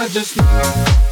I just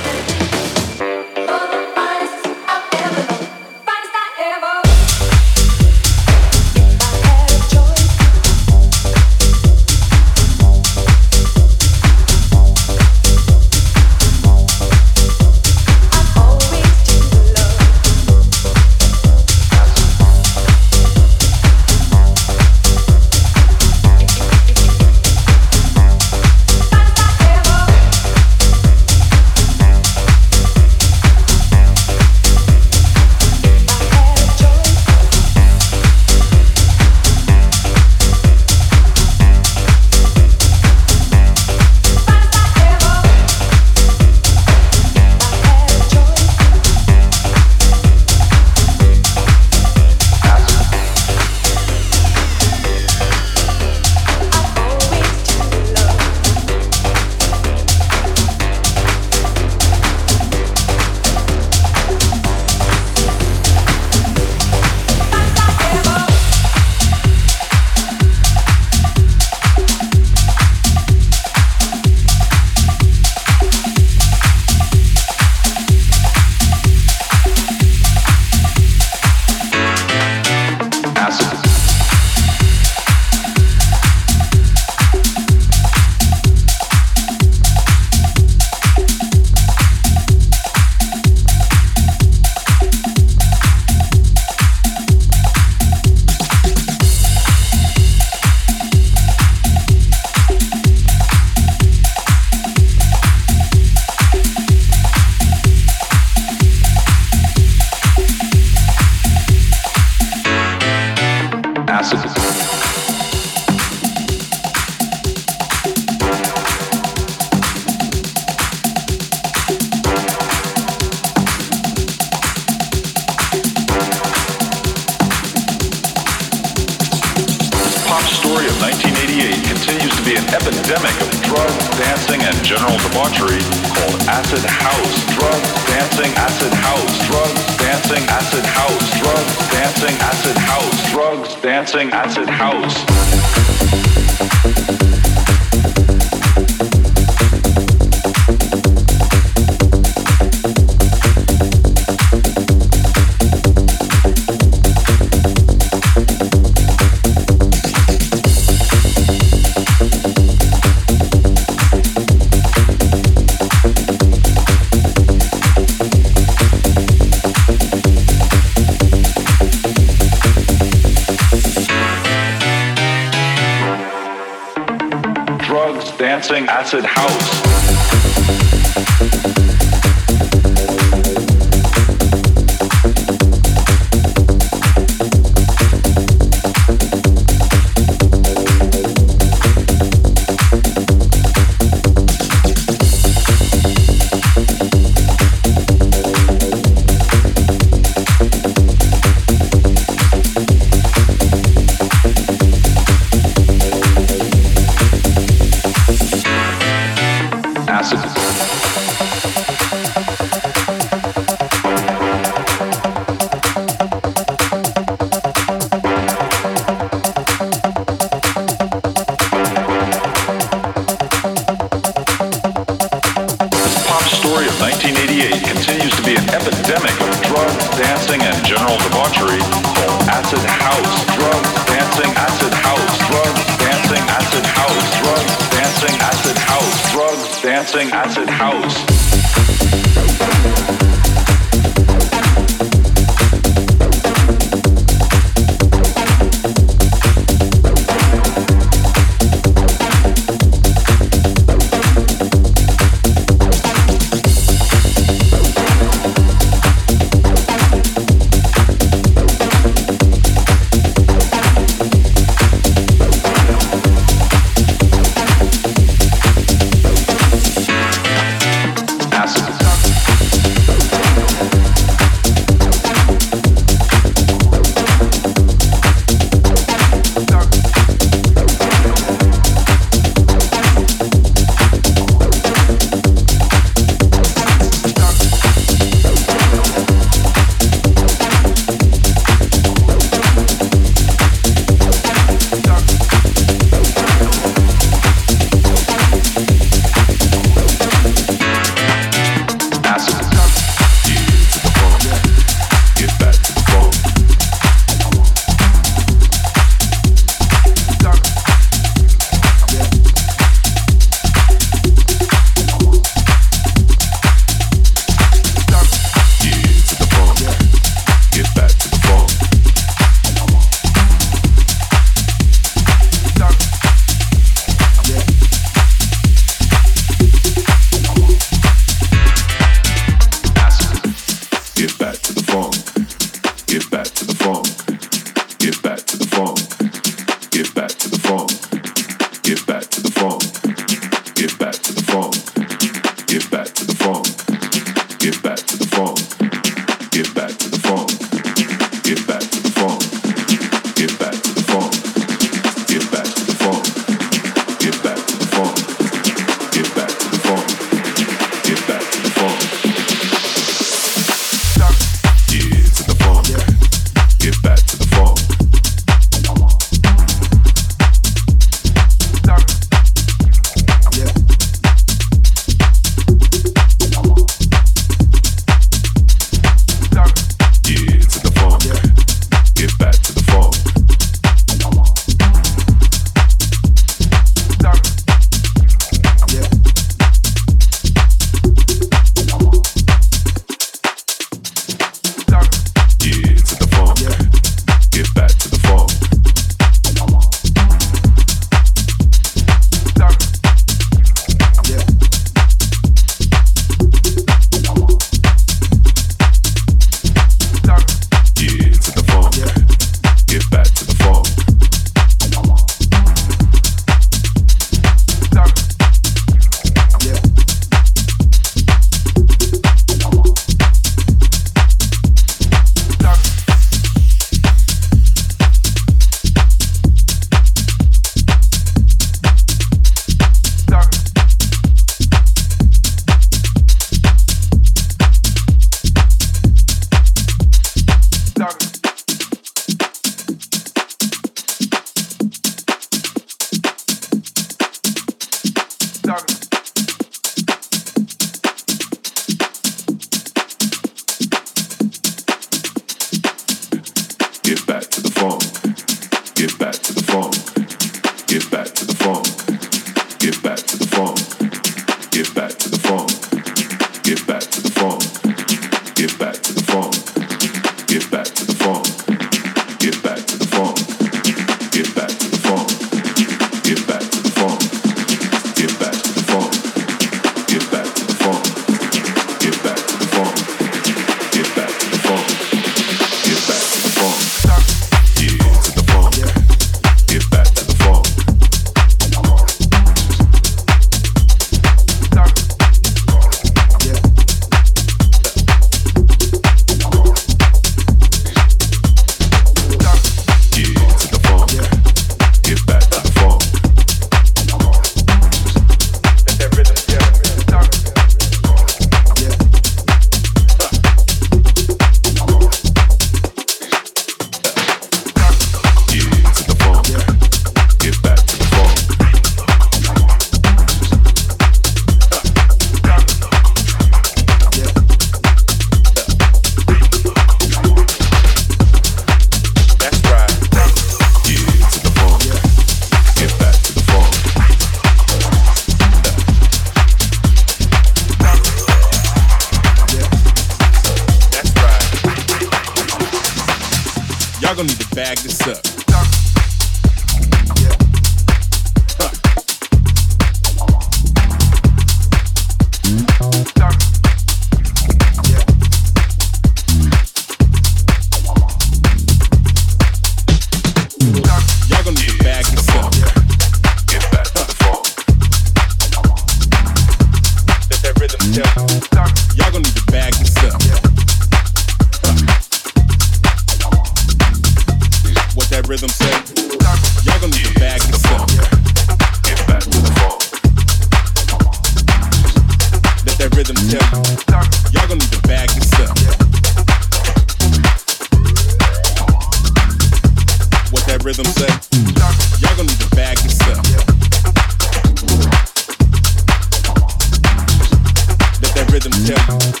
step.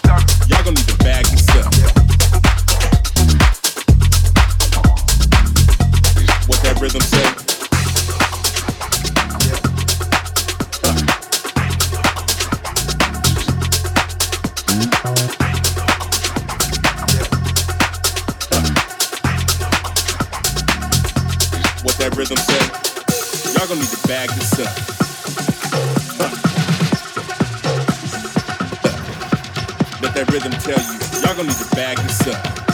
Magnus up.